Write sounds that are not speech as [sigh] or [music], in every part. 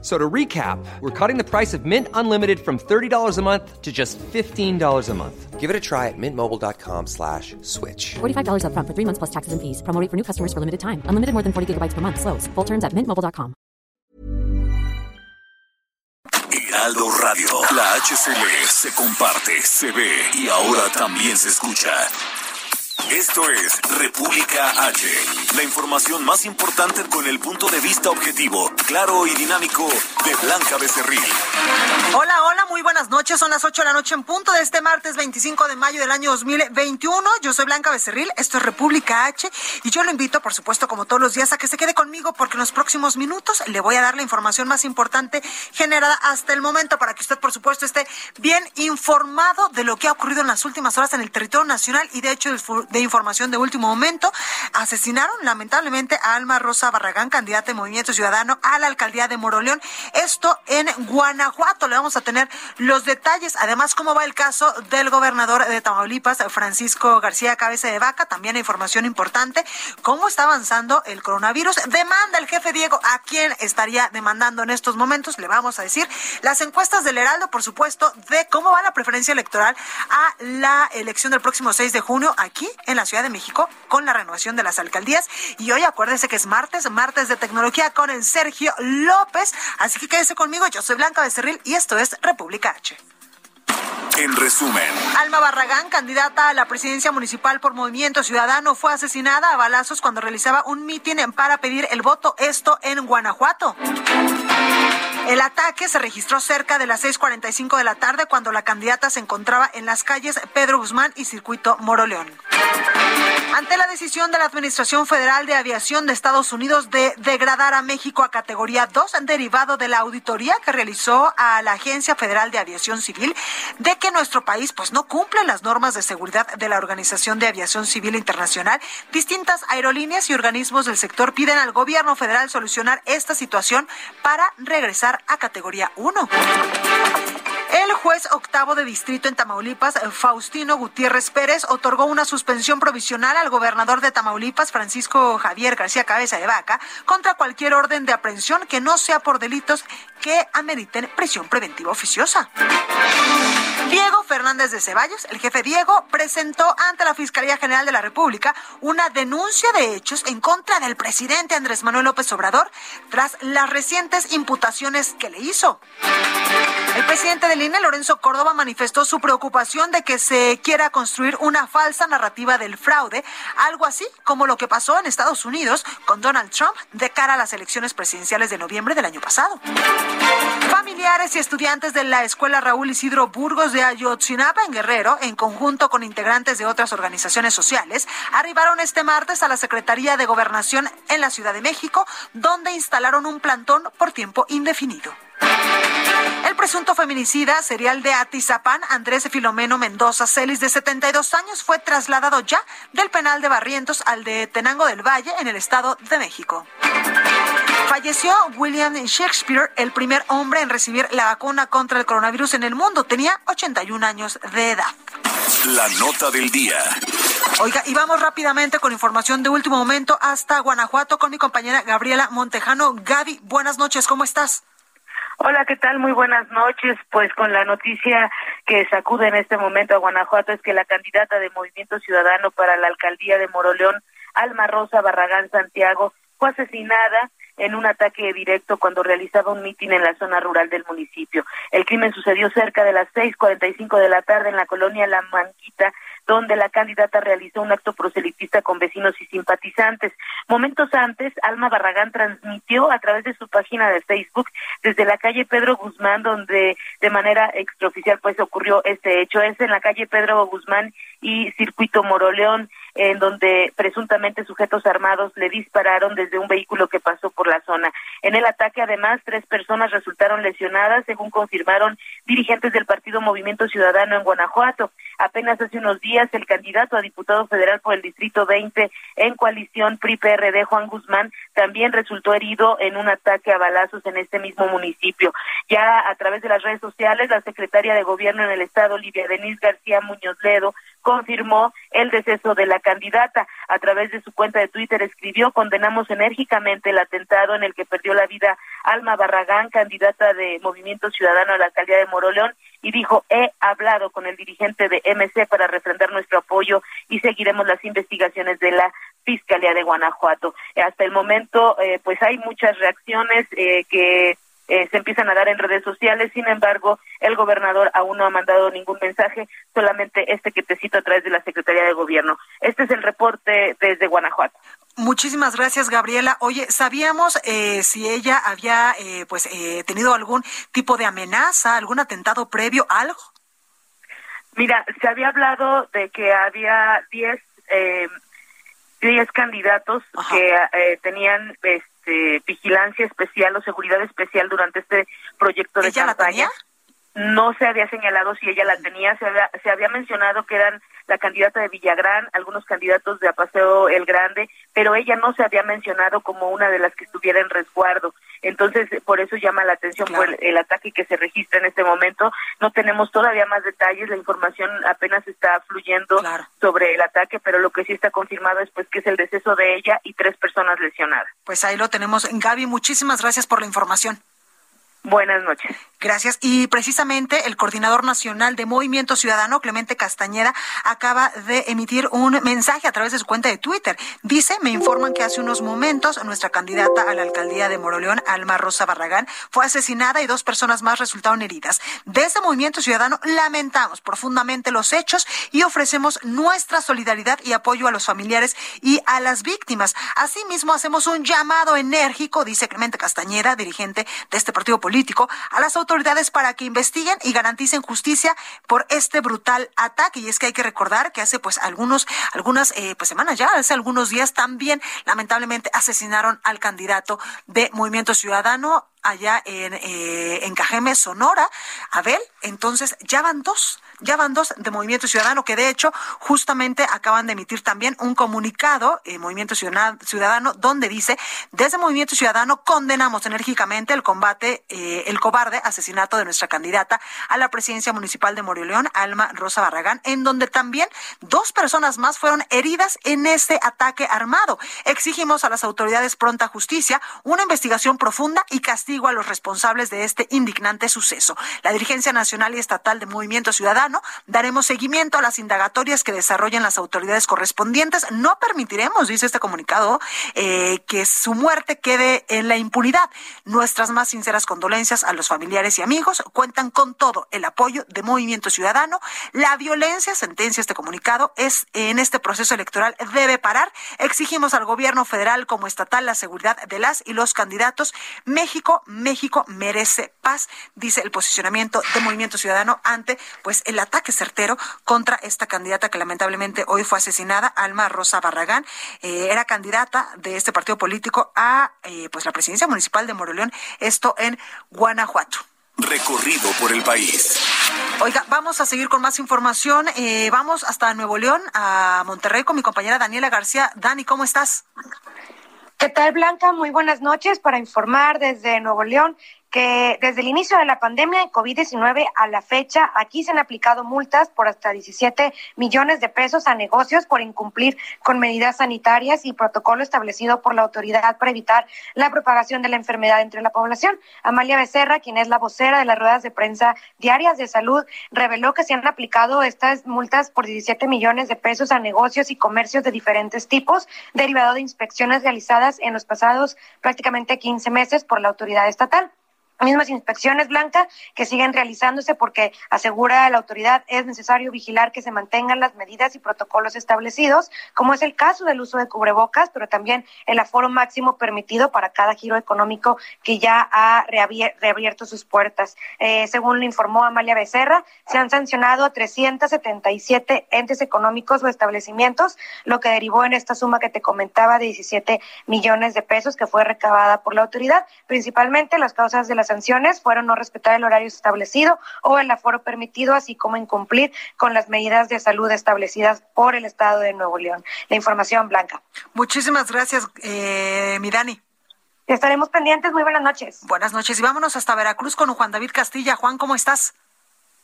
So to recap, we're cutting the price of Mint Unlimited from $30 a month to just $15 a month. Give it a try at mintmobile.com slash switch. $45 up front for three months plus taxes and fees. Promo rate for new customers for limited time. Unlimited more than 40 gigabytes per month. Slows. Full terms at mintmobile.com. Heraldo Radio. La HCL se comparte, se ve y ahora también se escucha. Esto es República H, la información más importante con el punto de vista objetivo, claro y dinámico de Blanca Becerril. Hola, hola, muy buenas noches. Son las 8 de la noche en punto de este martes 25 de mayo del año 2021. Yo soy Blanca Becerril, esto es República H y yo lo invito, por supuesto, como todos los días, a que se quede conmigo porque en los próximos minutos le voy a dar la información más importante generada hasta el momento para que usted, por supuesto, esté bien informado de lo que ha ocurrido en las últimas horas en el territorio nacional y de hecho de información de último momento. Asesinaron lamentablemente a Alma Rosa Barragán, candidata de Movimiento Ciudadano a la alcaldía de Moroleón. Esto en Guanajuato. Le vamos a tener los detalles. Además, cómo va el caso del gobernador de Tamaulipas, Francisco García Cabeza de Vaca. También información importante. Cómo está avanzando el coronavirus. Demanda el jefe Diego a quién estaría demandando en estos momentos. Le vamos a decir las encuestas del Heraldo, por supuesto, de cómo va la preferencia electoral a la elección del próximo 6 de junio aquí en la Ciudad de México con la renovación de las alcaldías. Y hoy acuérdese que es martes, martes de tecnología con el Sergio López. Así que quédese conmigo. Yo soy Blanca Becerril y esto es República H. En resumen, Alma Barragán, candidata a la presidencia municipal por Movimiento Ciudadano, fue asesinada a balazos cuando realizaba un mitin para pedir el voto, esto en Guanajuato. El ataque se registró cerca de las 6:45 de la tarde cuando la candidata se encontraba en las calles Pedro Guzmán y Circuito Moroleón. Ante la decisión de la Administración Federal de Aviación de Estados Unidos de degradar a México a categoría 2, derivado de la auditoría que realizó a la Agencia Federal de Aviación Civil, de que nuestro país pues no cumple las normas de seguridad de la Organización de Aviación Civil Internacional, distintas aerolíneas y organismos del sector piden al gobierno federal solucionar esta situación para regresar a categoría 1. El juez octavo de distrito en Tamaulipas, Faustino Gutiérrez Pérez, otorgó una suspensión provisional al gobernador de Tamaulipas, Francisco Javier García Cabeza de Vaca, contra cualquier orden de aprehensión que no sea por delitos que ameriten prisión preventiva oficiosa. Diego Fernández de Ceballos, el jefe Diego, presentó ante la Fiscalía General de la República una denuncia de hechos en contra del presidente Andrés Manuel López Obrador tras las recientes imputaciones que le hizo. El presidente del INE, Lorenzo Córdoba, manifestó su preocupación de que se quiera construir una falsa narrativa del fraude, algo así como lo que pasó en Estados Unidos con Donald Trump de cara a las elecciones presidenciales de noviembre del año pasado. Familiares y estudiantes de la Escuela Raúl Isidro Burgos Ayotzinapa en Guerrero, en conjunto con integrantes de otras organizaciones sociales, arribaron este martes a la Secretaría de Gobernación en la Ciudad de México, donde instalaron un plantón por tiempo indefinido. El presunto feminicida serial de Atizapán, Andrés Filomeno Mendoza Celis, de 72 años, fue trasladado ya del penal de Barrientos al de Tenango del Valle, en el Estado de México. Falleció William Shakespeare, el primer hombre en recibir la vacuna contra el coronavirus en el mundo. Tenía 81 años de edad. la nota del día. Oiga, y vamos rápidamente con información de último momento hasta Guanajuato con mi compañera Gabriela Montejano. Gaby, buenas noches, ¿cómo estás? Hola, ¿qué tal? Muy buenas noches. Pues con la noticia que sacude en este momento a Guanajuato es que la candidata de Movimiento Ciudadano para la alcaldía de Moroleón, Alma Rosa Barragán Santiago, fue asesinada en un ataque directo cuando realizaba un mitin en la zona rural del municipio. El crimen sucedió cerca de las 6:45 de la tarde en la colonia La Manquita, donde la candidata realizó un acto proselitista con vecinos y simpatizantes. Momentos antes, Alma Barragán transmitió a través de su página de Facebook desde la calle Pedro Guzmán, donde de manera extraoficial pues ocurrió este hecho. Es en la calle Pedro Guzmán y Circuito Moroleón en donde presuntamente sujetos armados le dispararon desde un vehículo que pasó por la zona. En el ataque, además, tres personas resultaron lesionadas, según confirmaron dirigentes del Partido Movimiento Ciudadano en Guanajuato. Apenas hace unos días, el candidato a diputado federal por el Distrito 20 en coalición PRI-PRD, Juan Guzmán, también resultó herido en un ataque a balazos en este mismo municipio. Ya a través de las redes sociales, la secretaria de Gobierno en el Estado, Olivia Denise García Muñoz Ledo, confirmó el deceso de la candidata. A través de su cuenta de Twitter escribió, condenamos enérgicamente el atentado en el que perdió la vida Alma Barragán, candidata de Movimiento Ciudadano a la alcaldía de Moroleón, y dijo, he hablado con el dirigente de MC para refrendar nuestro apoyo y seguiremos las investigaciones de la Fiscalía de Guanajuato. Hasta el momento, eh, pues hay muchas reacciones eh, que eh, se empiezan a dar en redes sociales. Sin embargo, el gobernador aún no ha mandado ningún mensaje, solamente este que te cito a través de la Secretaría de Gobierno. Este es el reporte desde Guanajuato. Muchísimas gracias, Gabriela. Oye, ¿sabíamos eh, si ella había eh, pues eh, tenido algún tipo de amenaza, algún atentado previo, algo? Mira, se había hablado de que había 10 eh, diez candidatos que eh, tenían este, vigilancia especial o seguridad especial durante este proyecto de ¿Ella la campaña. tenía? No se había señalado si ella la tenía, se había, se había mencionado que eran la candidata de Villagrán, algunos candidatos de Apaseo el Grande, pero ella no se había mencionado como una de las que estuviera en resguardo. Entonces, por eso llama la atención Claro. por el, el ataque que se registra en este momento. No tenemos todavía más detalles, la información apenas está fluyendo Claro. sobre el ataque, pero lo que sí está confirmado es pues que es el deceso de ella y tres personas lesionadas. Pues ahí lo tenemos. Gaby, muchísimas gracias por la información. Buenas noches. Gracias. Y precisamente el coordinador nacional de Movimiento Ciudadano, Clemente Castañeda, acaba de emitir un mensaje a través de su cuenta de Twitter. Dice, me informan que hace unos momentos nuestra candidata a la alcaldía de Moroleón, Alma Rosa Barragán, fue asesinada y dos personas más resultaron heridas. Desde Movimiento Ciudadano lamentamos profundamente los hechos y ofrecemos nuestra solidaridad y apoyo a los familiares y a las víctimas. Asimismo, hacemos un llamado enérgico, dice Clemente Castañeda, dirigente de este partido político, a las autoridades para que investiguen y garanticen justicia por este brutal ataque. Y es que hay que recordar que hace pues algunos, algunas eh, pues semanas ya, hace algunos días también lamentablemente asesinaron al candidato de Movimiento Ciudadano allá en, eh, en Cajeme, Sonora, Abel. Entonces ya van dos, ya van dos de Movimiento Ciudadano que de hecho justamente acaban de emitir también un comunicado, eh, Movimiento Ciudadano, donde dice, desde Movimiento Ciudadano condenamos enérgicamente el combate, eh, el cobarde asesinato de nuestra candidata a la presidencia municipal de Moroleón, Alma Rosa Barragán, en donde también dos personas más fueron heridas en este ataque armado. Exigimos a las autoridades pronta justicia, una investigación profunda y castigo a los responsables de este indignante suceso. La dirigencia nacional y estatal de Movimiento Ciudadano daremos seguimiento a las indagatorias que desarrollen las autoridades correspondientes. No permitiremos, dice este comunicado, eh, que su muerte quede en la impunidad. Nuestras más sinceras condolencias a los familiares y amigos cuentan con todo el apoyo de Movimiento Ciudadano. La violencia, sentencia este comunicado, es en este proceso electoral debe parar. Exigimos al gobierno federal como estatal la seguridad de las y los candidatos. México, México merece paz, dice el posicionamiento de Movimiento Ciudadano ante pues el ataque certero contra esta candidata que lamentablemente hoy fue asesinada, Alma Rosa Barragán. Eh, era candidata de este partido político a eh, pues la presidencia municipal de Moroleón, esto en Guanajuato. Recorrido por el país. Oiga, vamos a seguir con más información. Eh, vamos hasta Nuevo León, a Monterrey, con mi compañera Daniela García. Dani, ¿cómo estás? ¿Qué tal, Blanca? Muy buenas noches para informar desde Nuevo León que desde el inicio de la pandemia de COVID-19 a la fecha, aquí se han aplicado multas por hasta 17 millones de pesos a negocios por incumplir con medidas sanitarias y protocolo establecido por la autoridad para evitar la propagación de la enfermedad entre la población. Amalia Becerra, quien es la vocera de las ruedas de prensa diarias de salud, reveló que se han aplicado estas multas por 17 millones de pesos a negocios y comercios de diferentes tipos, derivado de inspecciones realizadas en los pasados prácticamente 15 meses por la autoridad estatal mismas inspecciones Blanca que siguen realizándose porque asegura la autoridad es necesario vigilar que se mantengan las medidas y protocolos establecidos, como es el caso del uso de cubrebocas, pero también el aforo máximo permitido para cada giro económico que ya ha reabier reabierto sus puertas. Eh, según lo informó Amalia Becerra, se han sancionado a 377 entes económicos o establecimientos, lo que derivó en esta suma que te comentaba de 17 millones de pesos que fue recabada por la autoridad. Principalmente las causas de las sanciones fueron no respetar el horario establecido o el aforo permitido, así como incumplir con las medidas de salud establecidas por el Estado de Nuevo León. La información blanca. Muchísimas gracias, eh, mi Dani. Estaremos pendientes. Muy buenas noches. Buenas noches y vámonos hasta Veracruz con Juan David Castilla. Juan, ¿cómo estás?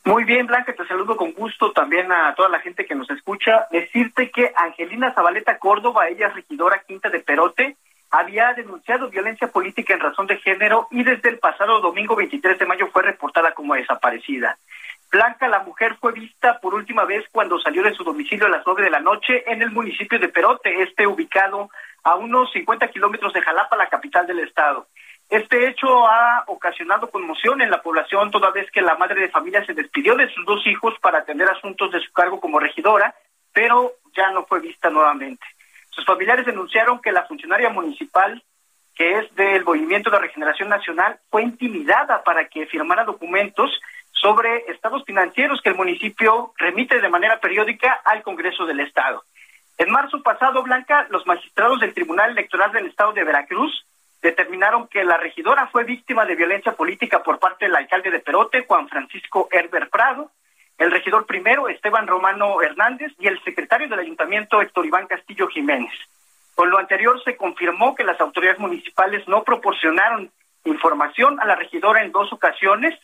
Muy bien, Blanca, te saludo con gusto también a toda la gente que nos escucha. Decirte que Angelina Zabaleta Córdoba, ella es regidora quinta de Perote, había denunciado violencia política en razón de género y desde el pasado domingo 23 de mayo fue reportada como desaparecida. Blanca, la mujer, fue vista por última vez cuando salió de su domicilio a las nueve de la noche en el municipio de Perote, este ubicado a unos 50 kilómetros de Jalapa, la capital del estado. Este hecho ha ocasionado conmoción en la población toda vez que la madre de familia se despidió de sus dos hijos para atender asuntos de su cargo como regidora, pero ya no fue vista nuevamente. Sus familiares denunciaron que la funcionaria municipal, que es del Movimiento de Regeneración Nacional, fue intimidada para que firmara documentos sobre estados financieros que el municipio remite de manera periódica al Congreso del Estado. En marzo pasado, Blanca, los magistrados del Tribunal Electoral del Estado de Veracruz determinaron que la regidora fue víctima de violencia política por parte del alcalde de Perote, Juan Francisco Herber Prado, el regidor primero, Esteban Romano Hernández, y el secretario del ayuntamiento, Héctor Iván Castillo Jiménez. Con lo anterior se confirmó que las autoridades municipales no proporcionaron información a la regidora en dos ocasiones,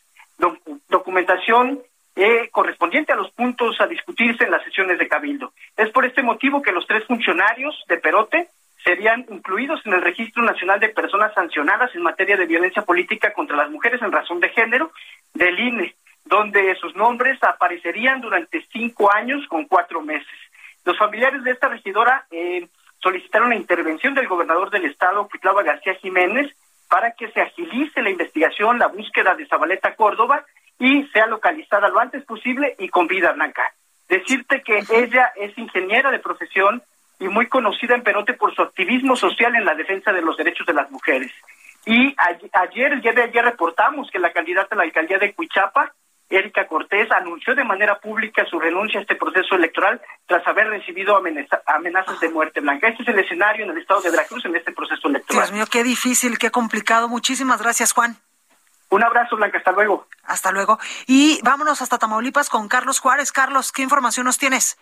documentación eh, correspondiente a los puntos a discutirse en las sesiones de Cabildo. Es por este motivo que los tres funcionarios de Perote serían incluidos en el Registro Nacional de Personas Sancionadas en materia de violencia política contra las mujeres en razón de género del INE, donde sus nombres aparecerían durante cinco años con cuatro meses. Los familiares de esta regidora eh, solicitaron la intervención del gobernador del estado, Cuitlava García Jiménez, para que se agilice la investigación, la búsqueda de Zabaleta Córdoba y sea localizada lo antes posible y con vida blanca. Decirte que ella es ingeniera de profesión, y muy conocida en Perote por su activismo social en la defensa de los derechos de las mujeres. Y ayer, el día de ayer, reportamos que la candidata a la alcaldía de Cuichapa, Erika Cortés, anunció de manera pública su renuncia a este proceso electoral tras haber recibido amenazas de muerte blanca. Este es el escenario en el estado de Veracruz en este proceso electoral. Dios mío, qué difícil, qué complicado. Muchísimas gracias, Juan. Un abrazo, Blanca. Hasta luego. Hasta luego. Y vámonos hasta Tamaulipas con Carlos Juárez. Carlos, ¿qué información nos tienes?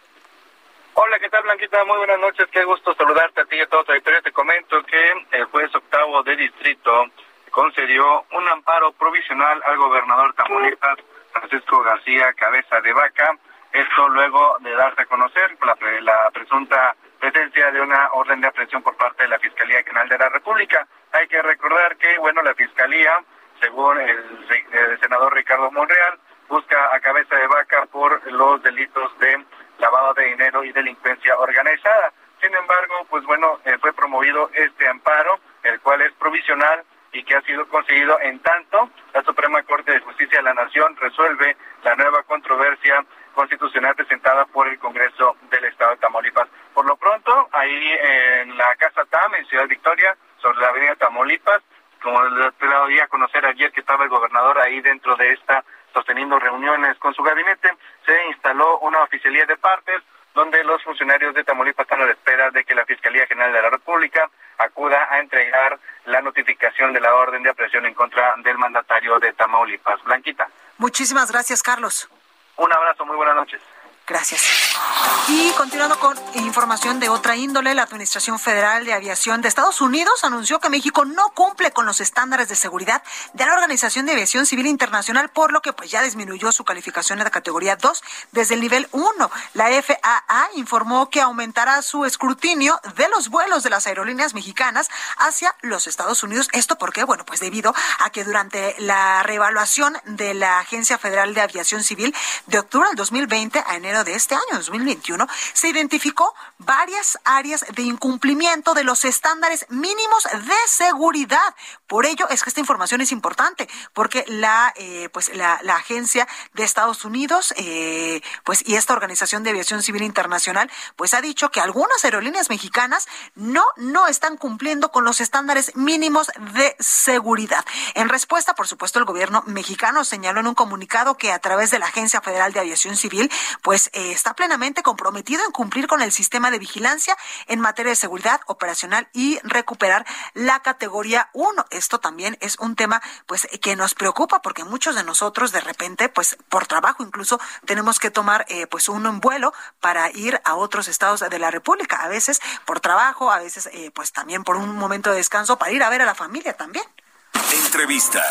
Hola, ¿qué tal, Blanquita? Muy buenas noches. Qué gusto saludarte a ti y a todo tu auditorio. Te comento que el juez octavo de distrito concedió un amparo provisional al gobernador Tamaulipas, Francisco García Cabeza de Vaca. Esto luego de darse a conocer la, la presunta presencia de una orden de aprehensión por parte de la Fiscalía General de la República. Hay que recordar que, bueno, la Fiscalía, según el, el senador Ricardo Monreal, busca a Cabeza de Vaca por los delitos de lavado de dinero y delincuencia organizada. Sin embargo, pues bueno, eh, fue promovido este amparo, el cual es provisional y que ha sido conseguido en tanto la Suprema Corte de Justicia de la Nación resuelve la nueva controversia constitucional presentada por el Congreso del Estado de Tamaulipas. Por lo pronto, ahí en la Casa TAM, en Ciudad Victoria, sobre la avenida Tamaulipas, como lo a conocer ayer que estaba el gobernador ahí dentro de esta sosteniendo reuniones con su gabinete, se instaló una oficialía de partes donde los funcionarios de Tamaulipas están a la espera de que la Fiscalía General de la República acuda a entregar la notificación de la orden de aprehensión en contra del mandatario de Tamaulipas. Blanquita. Muchísimas gracias, Carlos. Un abrazo, muy buenas noches. Gracias. Y continuando con información de otra índole, la Administración Federal de Aviación de Estados Unidos anunció que México no cumple con los estándares de seguridad de la Organización de Aviación Civil Internacional, por lo que pues ya disminuyó su calificación de la categoría 2 desde el nivel 1. La FAA informó que aumentará su escrutinio de los vuelos de las aerolíneas mexicanas hacia los Estados Unidos. ¿Esto por qué? Bueno, pues debido a que durante la reevaluación de la Agencia Federal de Aviación Civil de octubre del 2020 a enero de este año, 2021, se identificó varias áreas de incumplimiento de los estándares mínimos de seguridad. Por ello es que esta información es importante, porque la, eh, pues la, agencia de Estados Unidos, eh, pues y esta organización de aviación civil internacional, pues ha dicho que algunas aerolíneas mexicanas no, no están cumpliendo con los estándares mínimos de seguridad. En respuesta, por supuesto, el gobierno mexicano señaló en un comunicado que a través de la Agencia Federal de Aviación Civil, pues eh, está plenamente comprometido en cumplir con el sistema de vigilancia en materia de seguridad operacional y recuperar la categoría 1. Esto también es un tema pues que nos preocupa porque muchos de nosotros de repente pues por trabajo incluso tenemos que tomar eh, pues un vuelo para ir a otros estados de la República, a veces por trabajo, a veces eh, pues también por un momento de descanso para ir a ver a la familia también. Entrevista.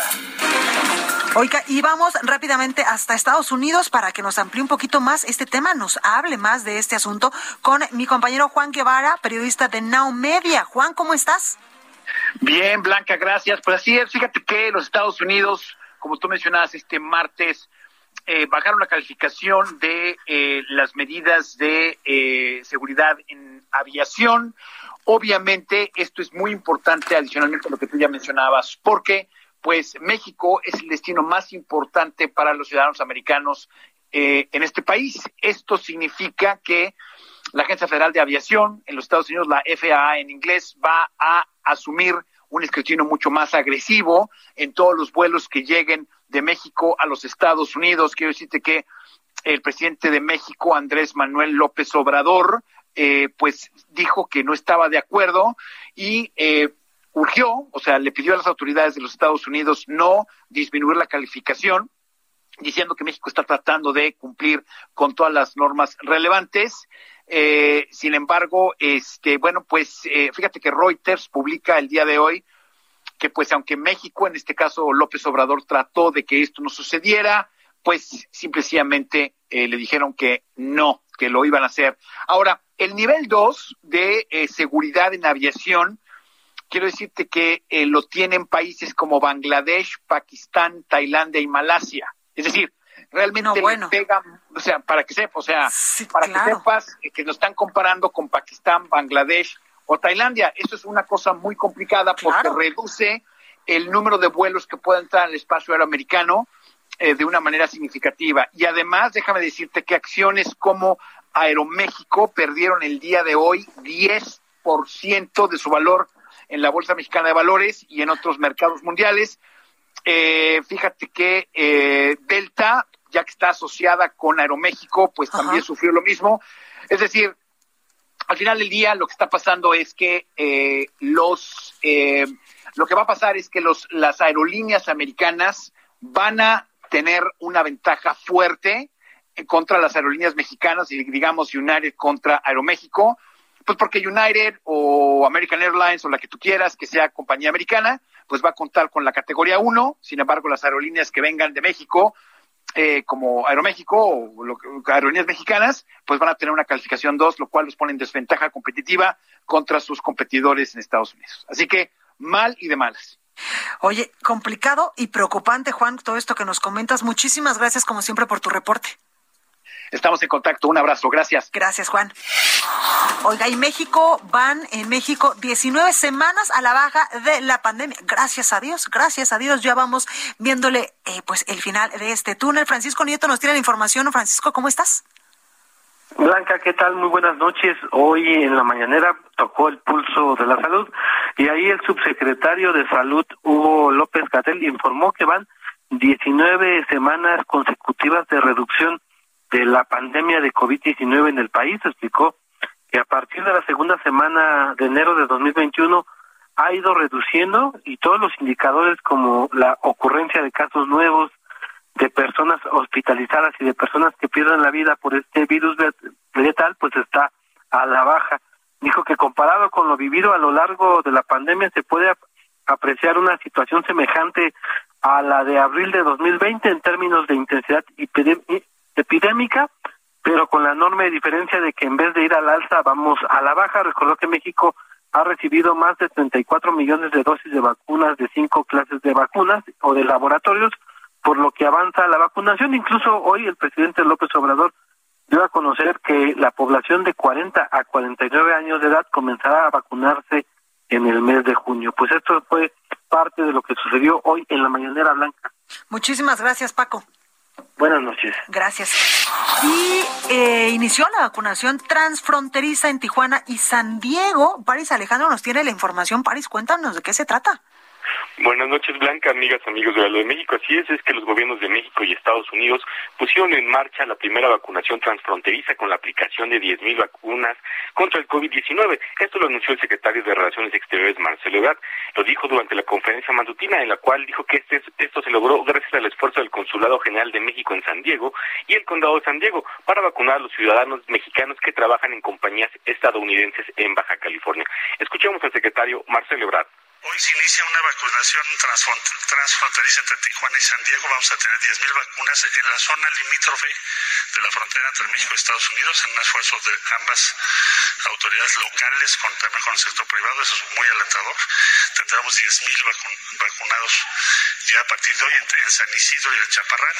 Oiga, y vamos rápidamente hasta Estados Unidos para que nos amplíe un poquito más este tema, nos hable más de este asunto con mi compañero Juan Guevara, periodista de Now Media. Juan, ¿cómo estás? Bien, Blanca, gracias. Pues así es, fíjate que los Estados Unidos, como tú mencionabas este martes, eh, bajaron la calificación de eh, las medidas de eh, seguridad en aviación. Obviamente, esto es muy importante adicionalmente a lo que tú ya mencionabas, porque pues México es el destino más importante para los ciudadanos americanos en este país. Esto significa que la Agencia Federal de Aviación en los Estados Unidos, la FAA en inglés, va a asumir un escrutinio mucho más agresivo en todos los vuelos que lleguen de México a los Estados Unidos. Quiero decirte que el presidente de México, Andrés Manuel López Obrador, eh, pues dijo que no estaba de acuerdo y eh, urgió, o sea, le pidió a las autoridades de los Estados Unidos no disminuir la calificación, diciendo que México está tratando de cumplir con todas las normas relevantes. Eh, sin embargo, este, bueno, pues eh, fíjate que Reuters publica el día de hoy que pues aunque México, en este caso López Obrador, trató de que esto no sucediera, pues simplemente eh, le dijeron que no, que lo iban a hacer. Ahora, el nivel 2 de seguridad en aviación, quiero decirte que lo tienen países como Bangladesh, Pakistán, Tailandia y Malasia. Es decir, realmente le pegan, o sea, para que sepas, o sea, para que sepas que nos están comparando con Pakistán, Bangladesh o Tailandia. Eso es una cosa muy complicada porque reduce el número de vuelos que pueden entrar al espacio aéreo americano eh, de una manera significativa. Y además, déjame decirte que acciones como Aeroméxico perdieron el día de hoy 10% de su valor en la Bolsa Mexicana de Valores y en otros mercados mundiales eh, fíjate que eh, Delta, ya que está asociada con Aeroméxico, pues también sufrió lo mismo. Es decir, al final del día lo que está pasando es que eh, los eh, lo que va a pasar es que los las aerolíneas americanas van a tener una ventaja fuerte contra las aerolíneas mexicanas y digamos United contra Aeroméxico, pues porque United o American Airlines o la que tú quieras que sea compañía americana, pues va a contar con la categoría 1, sin embargo las aerolíneas que vengan de México, eh, como Aeroméxico o lo, aerolíneas mexicanas, pues van a tener una calificación 2, lo cual los pone en desventaja competitiva contra sus competidores en Estados Unidos. Así que mal y de malas. Oye, complicado y preocupante, Juan, todo esto que nos comentas. Muchísimas gracias, como siempre, por tu reporte. Estamos en contacto. Un abrazo. Gracias. Gracias, Juan. Oiga, y México van en México 19 semanas a la baja de la pandemia. Gracias a Dios, gracias a Dios. Ya vamos viéndole eh, pues el final de este túnel. Francisco Nieto nos tiene la información. Francisco, ¿cómo estás? Blanca, ¿qué tal? Muy buenas noches. Hoy en la mañanera tocó el pulso de la salud y ahí el subsecretario de Salud, Hugo López Gatel, informó que van 19 semanas consecutivas de reducción de la pandemia de COVID-19 en el país, explicó que a partir de la segunda semana de enero de 2021 ha ido reduciendo y todos los indicadores como la ocurrencia de casos nuevos, de personas hospitalizadas y de personas que pierden la vida por este virus letal, pues está a la baja. Dijo que comparado con lo vivido a lo largo de la pandemia se puede apreciar una situación semejante a la de abril de 2020 en términos de intensidad epidémica, pero con la enorme diferencia de que en vez de ir al alza vamos a la baja. Recordó que México ha recibido más de 34 millones de dosis de vacunas de cinco clases de vacunas o de laboratorios, por lo que avanza la vacunación. Incluso hoy el presidente López Obrador dio a conocer que la población de 40 a 49 años de edad comenzará a vacunarse en el mes de junio. Pues esto fue parte de lo que sucedió hoy en la mañanera blanca. Muchísimas gracias, Paco. Buenas noches. Gracias. Y eh, inició la vacunación transfronteriza en Tijuana y San Diego. París Alejandro nos tiene la información. París, cuéntanos de qué se trata. Buenas noches, Blanca, amigas, amigos de de México. Así es, es que los gobiernos de México y Estados Unidos pusieron en marcha la primera vacunación transfronteriza con la aplicación de 10.000 vacunas contra el COVID-19. Esto lo anunció el secretario de Relaciones Exteriores, Marcelo Ebrard. Lo dijo durante la conferencia matutina, en la cual dijo que este, esto se logró gracias al esfuerzo del Consulado General de México en San Diego y el Condado de San Diego para vacunar a los ciudadanos mexicanos que trabajan en compañías estadounidenses en Baja California. Escuchemos al secretario Marcelo Ebrard. Hoy se inicia una vacunación transfronteriza entre Tijuana y San Diego. Vamos a tener 10.000 vacunas en la zona limítrofe de la frontera entre México y Estados Unidos en un esfuerzo de ambas autoridades locales con, también con el sector privado. Eso es muy alentador. Tendremos 10.000 vacunados ya a partir de hoy en, San Isidro y el Chaparral.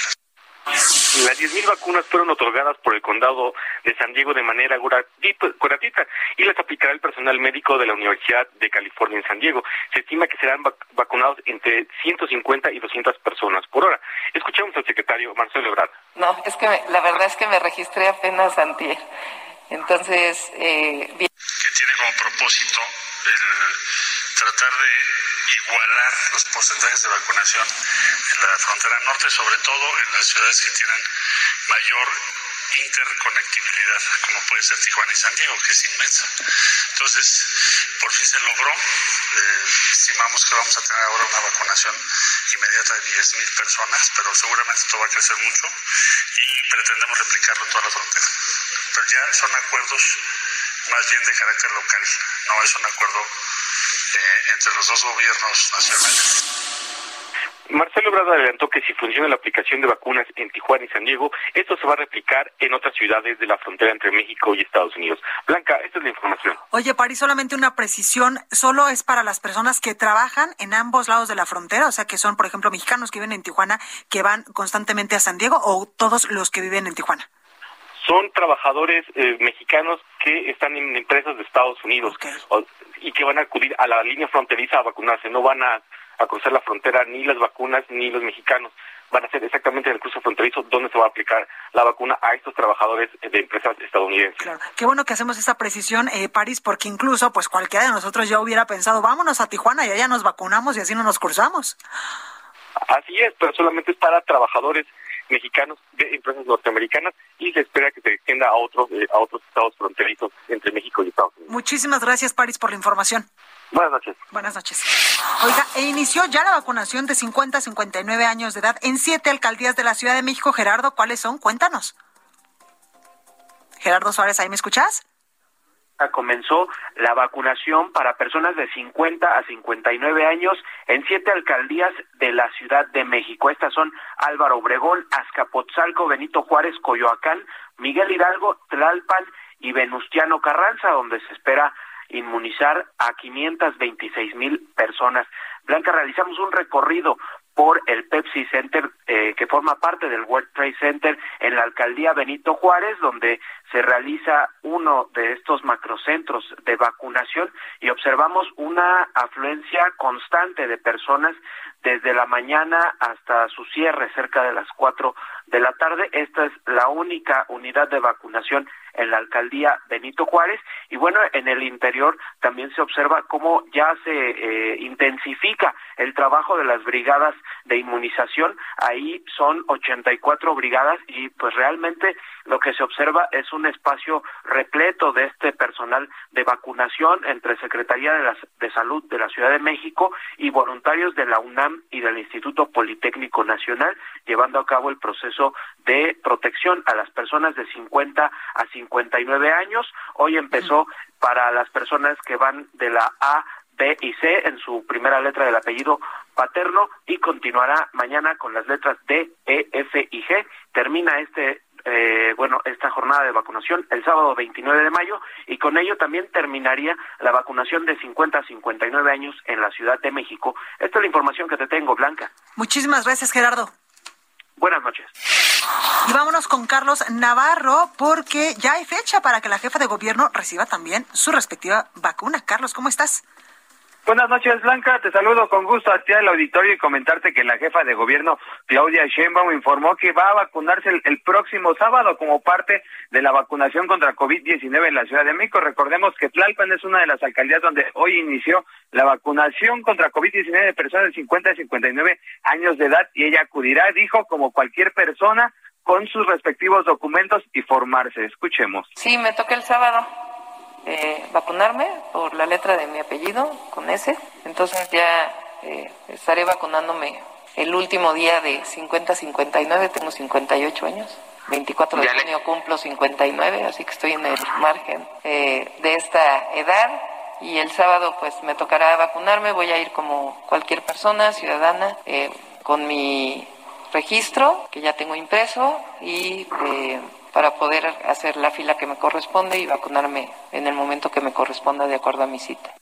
Las 10.000 vacunas fueron otorgadas por el condado de San Diego de manera gratuita y las aplicará el personal médico de la Universidad de California en San Diego. Se estima que serán vacunados entre 150 y 200 personas por hora. Escuchamos al secretario Marcelo Ebrard. No, es que la verdad es que me registré apenas antier. Entonces, eh, bien. Que tiene como propósito el tratar de igualar los porcentajes de vacunación en la frontera norte, sobre todo en las ciudades que tienen mayor interconectividad, como puede ser Tijuana y San Diego, que es inmensa. Entonces, por fin se logró. Eh, estimamos que vamos a tener ahora una vacunación inmediata de 10.000 personas, pero seguramente esto va a crecer mucho y pretendemos replicarlo en toda la frontera. Pero ya son acuerdos más bien de carácter local, no es un acuerdo eh, entre los dos gobiernos nacionales. Marcelo Ebrard adelantó que si funciona la aplicación de vacunas en Tijuana y San Diego, esto se va a replicar en otras ciudades de la frontera entre México y Estados Unidos. Blanca, esta es la información. Oye, París, solamente una precisión, ¿solo es para las personas que trabajan en ambos lados de la frontera? O sea, que son, por ejemplo, mexicanos que viven en Tijuana, que van constantemente a San Diego, o todos los que viven en Tijuana? Son trabajadores eh, mexicanos que están en empresas de Estados Unidos y que van a acudir a la línea fronteriza a vacunarse, no van a a cruzar la frontera ni las vacunas ni los mexicanos. Van a ser exactamente en el cruce fronterizo donde se va a aplicar la vacuna a estos trabajadores de empresas estadounidenses. Claro, qué bueno que hacemos esa precisión, eh, París, porque incluso pues cualquiera de nosotros ya hubiera pensado, vámonos a Tijuana y allá nos vacunamos y así no nos cruzamos. Así es, pero solamente es para trabajadores mexicanos de empresas norteamericanas y se espera que se extienda a otros eh, a otros estados fronterizos entre México y Estados Unidos. Muchísimas gracias, París, por la información. Buenas noches. Buenas noches. Oiga, e inició ya la vacunación de 50 a 59 años de edad en siete alcaldías de la Ciudad de México. Gerardo, ¿cuáles son? Cuéntanos. Gerardo Suárez, ¿ahí me escuchas? Comenzó la vacunación para personas de 50 a 59 años en siete alcaldías de la Ciudad de México. Estas son Álvaro Obregón, Azcapotzalco, Benito Juárez, Coyoacán, Miguel Hidalgo, Tlalpan y Venustiano Carranza, donde se espera inmunizar a 526 mil personas. Blanca, realizamos un recorrido por el Pepsi Center, eh, que forma parte del World Trade Center en la alcaldía Benito Juárez, donde se realiza uno de estos macrocentros de vacunación y observamos una afluencia constante de personas desde la mañana hasta su cierre cerca de las cuatro de la tarde. Esta es la única unidad de vacunación en la alcaldía Benito Juárez y bueno, en el interior también se observa cómo ya se eh, intensifica el trabajo de las brigadas de inmunización. Ahí son 84 brigadas y pues realmente lo que se observa es un espacio repleto de este personal de vacunación entre Secretaría de, de Salud de la Ciudad de México y voluntarios de la UNAM y del Instituto Politécnico Nacional llevando a cabo el proceso de protección a las personas de 50 a 59 años. Hoy empezó para las personas que van de la A B y C en su primera letra del apellido paterno y continuará mañana con las letras D, E, F y G. Termina este eh, bueno, esta jornada de vacunación el sábado 29 de mayo y con ello también terminaría la vacunación de 50 a 59 años en la Ciudad de México. Esta es la información que te tengo, Blanca. Muchísimas gracias, Gerardo. Buenas noches. Y vámonos con Carlos Navarro porque ya hay fecha para que la jefa de gobierno reciba también su respectiva vacuna. Carlos, ¿cómo estás? Buenas noches, Blanca. Te saludo con gusto a ti al auditorio y comentarte que la jefa de gobierno, Claudia Sheinbaum, informó que va a vacunarse el, próximo sábado como parte de la vacunación contra COVID-19 en la Ciudad de México. Recordemos que Tlalpan es una de las alcaldías donde hoy inició la vacunación contra COVID-19 de personas de 50 a 59 años de edad y ella acudirá, dijo, como cualquier persona con sus respectivos documentos y formarse. Escuchemos. Sí, me toca el sábado eh, vacunarme por la letra de mi apellido, con S. Entonces ya eh, estaré vacunándome el último día de 50-59, tengo 58 años. 24 de junio cumplo 59, así que estoy en el margen eh, de esta edad. Y el sábado pues me tocará vacunarme, voy a ir como cualquier persona, ciudadana, eh, con mi registro que ya tengo impreso y eh, para poder hacer la fila que me corresponde y vacunarme en el momento que me corresponda de acuerdo a mi cita.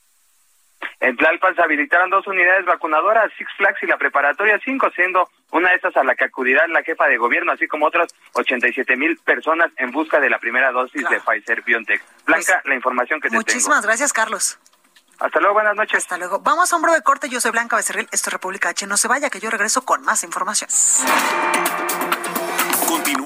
En Tlalpan se habilitaron dos unidades vacunadoras, Six Flags y la Preparatoria 5, siendo una de estas a la que acudirá la jefa de gobierno, así como otras 87 mil personas en busca de la primera dosis de Pfizer BioNTech. Blanca, pues, la información que te Muchísimas gracias, Carlos. Hasta luego, buenas noches. Hasta luego. Vamos a un breve corte. Yo soy Blanca Becerril. Esto es República H. No se vaya, que yo regreso con más información. Continúa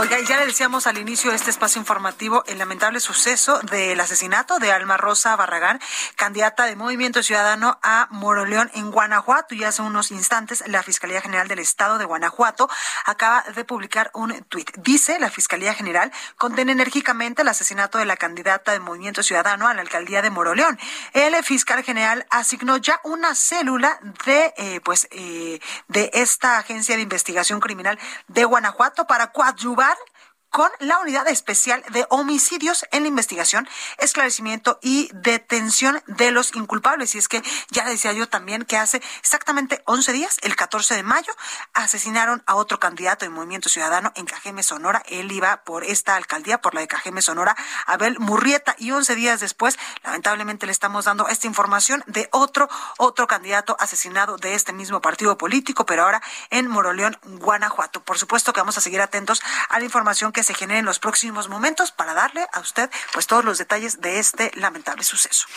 Oiga, ya le decíamos al inicio de este espacio informativo el lamentable suceso del asesinato de Alma Rosa Barragán, candidata de Movimiento Ciudadano a Moroleón en Guanajuato. Y hace unos instantes la Fiscalía General del Estado de Guanajuato acaba de publicar un tuit. Dice la Fiscalía General condena enérgicamente el asesinato de la candidata de Movimiento Ciudadano a la alcaldía de Moroleón. El fiscal general asignó ya una célula de, eh, pues, eh, de esta agencia de investigación criminal de Guanajuato para coadyuvar lugar con la Unidad Especial de Homicidios en la investigación, esclarecimiento y detención de los inculpables. Y es que ya decía yo también que hace exactamente 11 días, el 14 de mayo, asesinaron a otro candidato de Movimiento Ciudadano en Cajeme, Sonora. Él iba por esta alcaldía, por la de Cajeme, Sonora, Abel Murrieta. Y 11 días después, lamentablemente le estamos dando esta información de otro, otro candidato asesinado de este mismo partido político, pero ahora en Moroleón, Guanajuato. Por supuesto que vamos a seguir atentos a la información que que se genere en los próximos momentos para darle a usted pues todos los detalles de este lamentable suceso.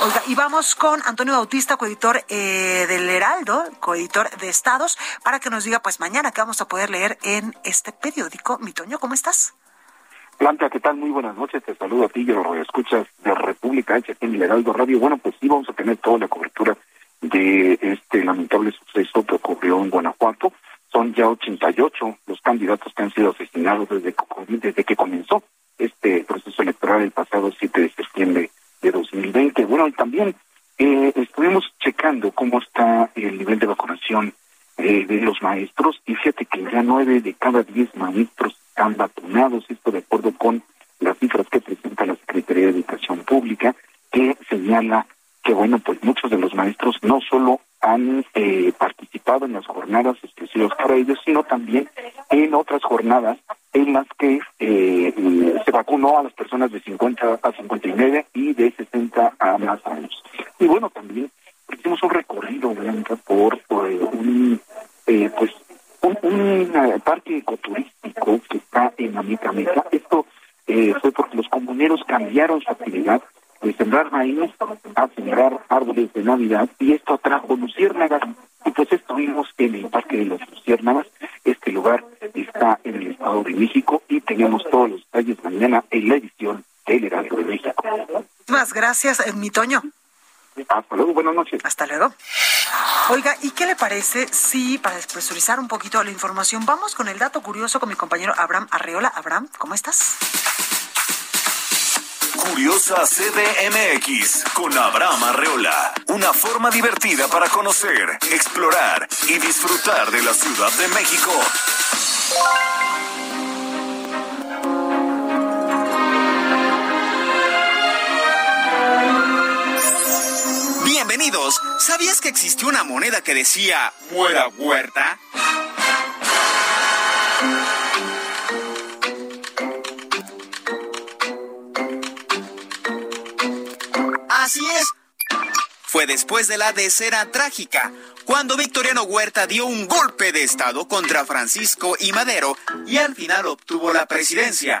Oiga, y vamos con Antonio Bautista, coeditor eh, del Heraldo, coeditor de Estados, para que nos diga pues mañana qué vamos a poder leer en este periódico. Mitoño, ¿cómo estás? Blanca, ¿qué tal? Muy buenas noches. Te saludo a ti y a los escuchas de República H en el Heraldo Radio. Bueno, pues sí, vamos a tener toda la cobertura de este lamentable suceso que ocurrió en Guanajuato ya 88 los candidatos que han sido asesinados desde, que comenzó este proceso electoral el pasado 7 de septiembre de 2020. Bueno, y también eh, estuvimos checando cómo está el nivel de vacunación eh, de los maestros y fíjate que ya nueve de cada diez maestros están vacunados, esto de acuerdo con las cifras que presenta la Secretaría de Educación Pública, que señala que, bueno, pues muchos de los maestros no solo han eh, participado en las jornadas exclusivas para ellos, sino también en otras jornadas en las que eh, se vacunó a las personas de 50 a 59 y de 60 a más años. Y bueno, también hicimos un recorrido, Blanca, por, eh, un, pues, un, parque ecoturístico que está en Amica Esto fue porque los comuneros cambiaron su actividad de sembrar maíz a sembrar árboles de Navidad y esto atrajo luciérnagas y pues estuvimos en el Parque de las Luciérnagas. Este lugar está en el Estado de México y tenemos todos los detalles mañana en la edición del Heraldo de México. Muchas gracias, eh, mi Toño. Hasta luego, buenas noches. Hasta luego. Oiga, ¿y qué le parece si, para despresurizar un poquito la información, vamos con el dato curioso con mi compañero Abraham Arreola? Abraham, ¿cómo estás? Curiosa CDMX con Abraham Arreola. Una forma divertida para conocer, explorar y disfrutar de la Ciudad de México. Bienvenidos. ¿Sabías que existió una moneda que decía muera huerta? Así es. Fue después de la decena trágica, cuando Victoriano Huerta dio un golpe de Estado contra Francisco y Madero y al final obtuvo la presidencia.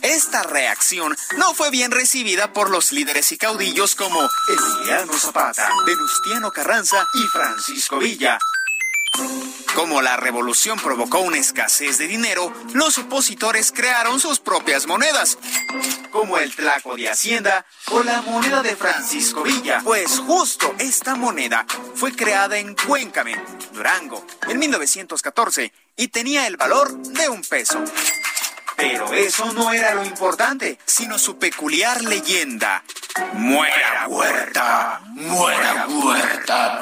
Esta reacción no fue bien recibida por los líderes y caudillos como Emiliano Zapata, Venustiano Carranza y Francisco Villa. Como la revolución provocó una escasez de dinero, los opositores crearon sus propias monedas, como el Tlaco de Hacienda o la moneda de Francisco Villa. Pues justo esta moneda fue creada en Cuéncame, Durango, en 1914 y tenía el valor de un peso. Pero eso no era lo importante, sino su peculiar leyenda. ¡Muera huerta! ¡Muera huerta!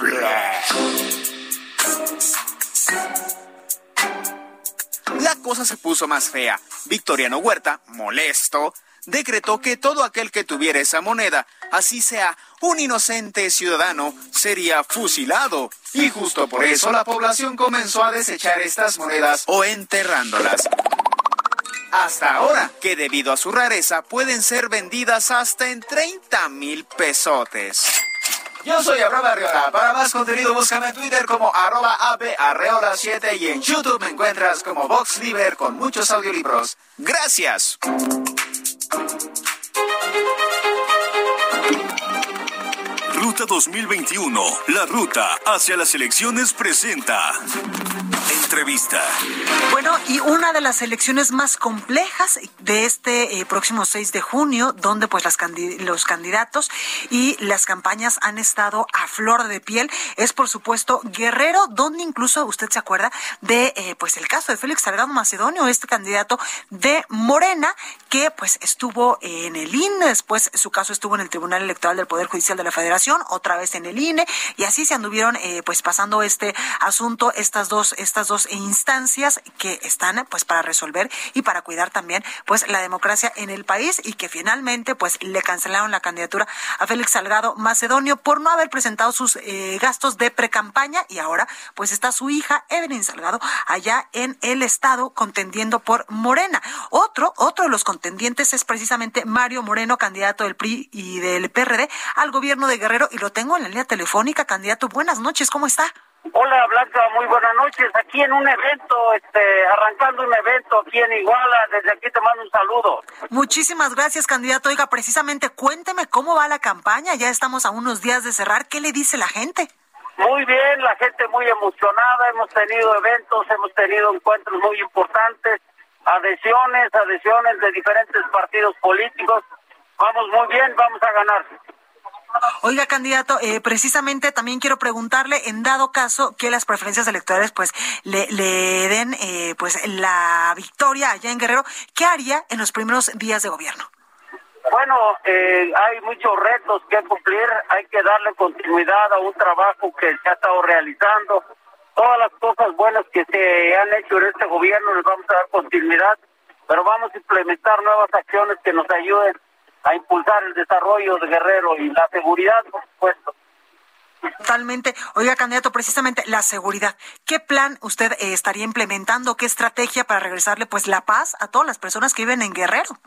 La cosa se puso más fea. Victoriano Huerta, molesto, decretó que todo aquel que tuviera esa moneda, así sea un inocente ciudadano, sería fusilado. Y justo por eso la población comenzó a desechar estas monedas o enterrándolas. Hasta ahora, que debido a su rareza pueden ser vendidas hasta en 30 mil pesotes. Yo soy Abraham Arreola. Para más contenido búscame en Twitter como arroba abarreola7 y en YouTube me encuentras como VoxLiber con muchos audiolibros. Gracias. Ruta 2021, la ruta hacia las elecciones presenta. Entrevista. Bueno, y una de las elecciones más complejas de este eh, próximo 6 de junio, donde pues los candidatos y las campañas han estado a flor de piel, es por supuesto Guerrero, donde incluso usted se acuerda de eh, pues el caso de Félix Salgado Macedonio, este candidato de Morena, que pues estuvo en el INE, después su caso estuvo en el Tribunal Electoral del Poder Judicial de la Federación, otra vez en el INE, y así se anduvieron eh, pues pasando este asunto, estas dos, estas dos instancias que están pues para resolver y para cuidar también pues la democracia en el país y que finalmente pues le cancelaron la candidatura a Félix Salgado Macedonio por no haber presentado sus eh, gastos de precampaña y ahora pues está su hija Evelyn Salgado allá en el estado contendiendo por Morena. Otro, otro de los contendientes es precisamente Mario Moreno, candidato del PRI y del PRD al gobierno de Guerrero y lo tengo en la línea telefónica. Candidato, buenas noches, ¿cómo está? Hola Blanca, muy buenas noches. Aquí en un evento, este, arrancando un evento aquí en Iguala. Desde aquí te mando un saludo. Muchísimas gracias, candidato. Oiga, precisamente cuénteme cómo va la campaña. Ya estamos a unos días de cerrar. ¿Qué le dice la gente? Muy bien, la gente muy emocionada. Hemos tenido eventos, hemos tenido encuentros muy importantes, adhesiones, adhesiones de diferentes partidos políticos. Vamos muy bien, vamos a ganar. Oiga, candidato, eh, precisamente también quiero preguntarle, en dado caso que las preferencias electorales pues le, den eh, pues la victoria allá en Guerrero, ¿qué haría en los primeros días de gobierno? Bueno, eh, hay muchos retos que cumplir, hay que darle continuidad a un trabajo que se ha estado realizando. Todas las cosas buenas que se han hecho en este gobierno les vamos a dar continuidad, pero vamos a implementar nuevas acciones que nos ayuden a impulsar el desarrollo de Guerrero y la seguridad, por supuesto. Totalmente. Oiga, candidato, precisamente la seguridad. ¿Qué plan usted eh, estaría implementando? ¿Qué estrategia para regresarle pues la paz a todas las personas que viven en Guerrero?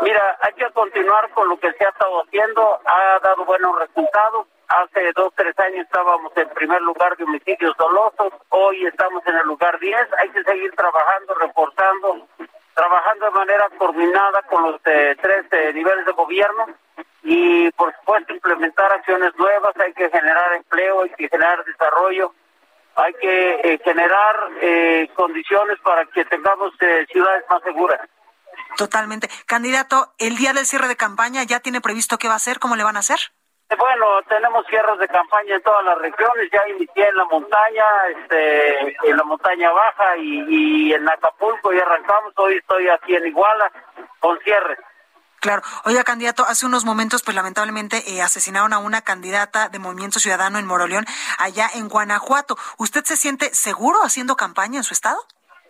Mira, hay que continuar con lo que se ha estado haciendo. Ha dado buenos resultados. Hace dos, tres años estábamos en primer lugar de homicidios dolosos. Hoy estamos en el lugar 10. Hay que seguir trabajando, reforzando trabajando de manera coordinada con los eh, tres eh, niveles de gobierno y por supuesto implementar acciones nuevas, hay que generar empleo, hay que generar desarrollo, hay que eh, generar condiciones para que tengamos ciudades más seguras. Totalmente. Candidato, el día del cierre de campaña ya tiene previsto qué va a hacer, cómo le van a hacer. Bueno, tenemos cierres de campaña en todas las regiones. Ya inicié en la montaña, este, en la montaña baja y, en Acapulco y arrancamos. Hoy estoy aquí en Iguala con cierres. Claro. Oiga, candidato, hace unos momentos, pues lamentablemente eh, asesinaron a una candidata de Movimiento Ciudadano en Moroleón, allá en Guanajuato. ¿Usted se siente seguro haciendo campaña en su estado?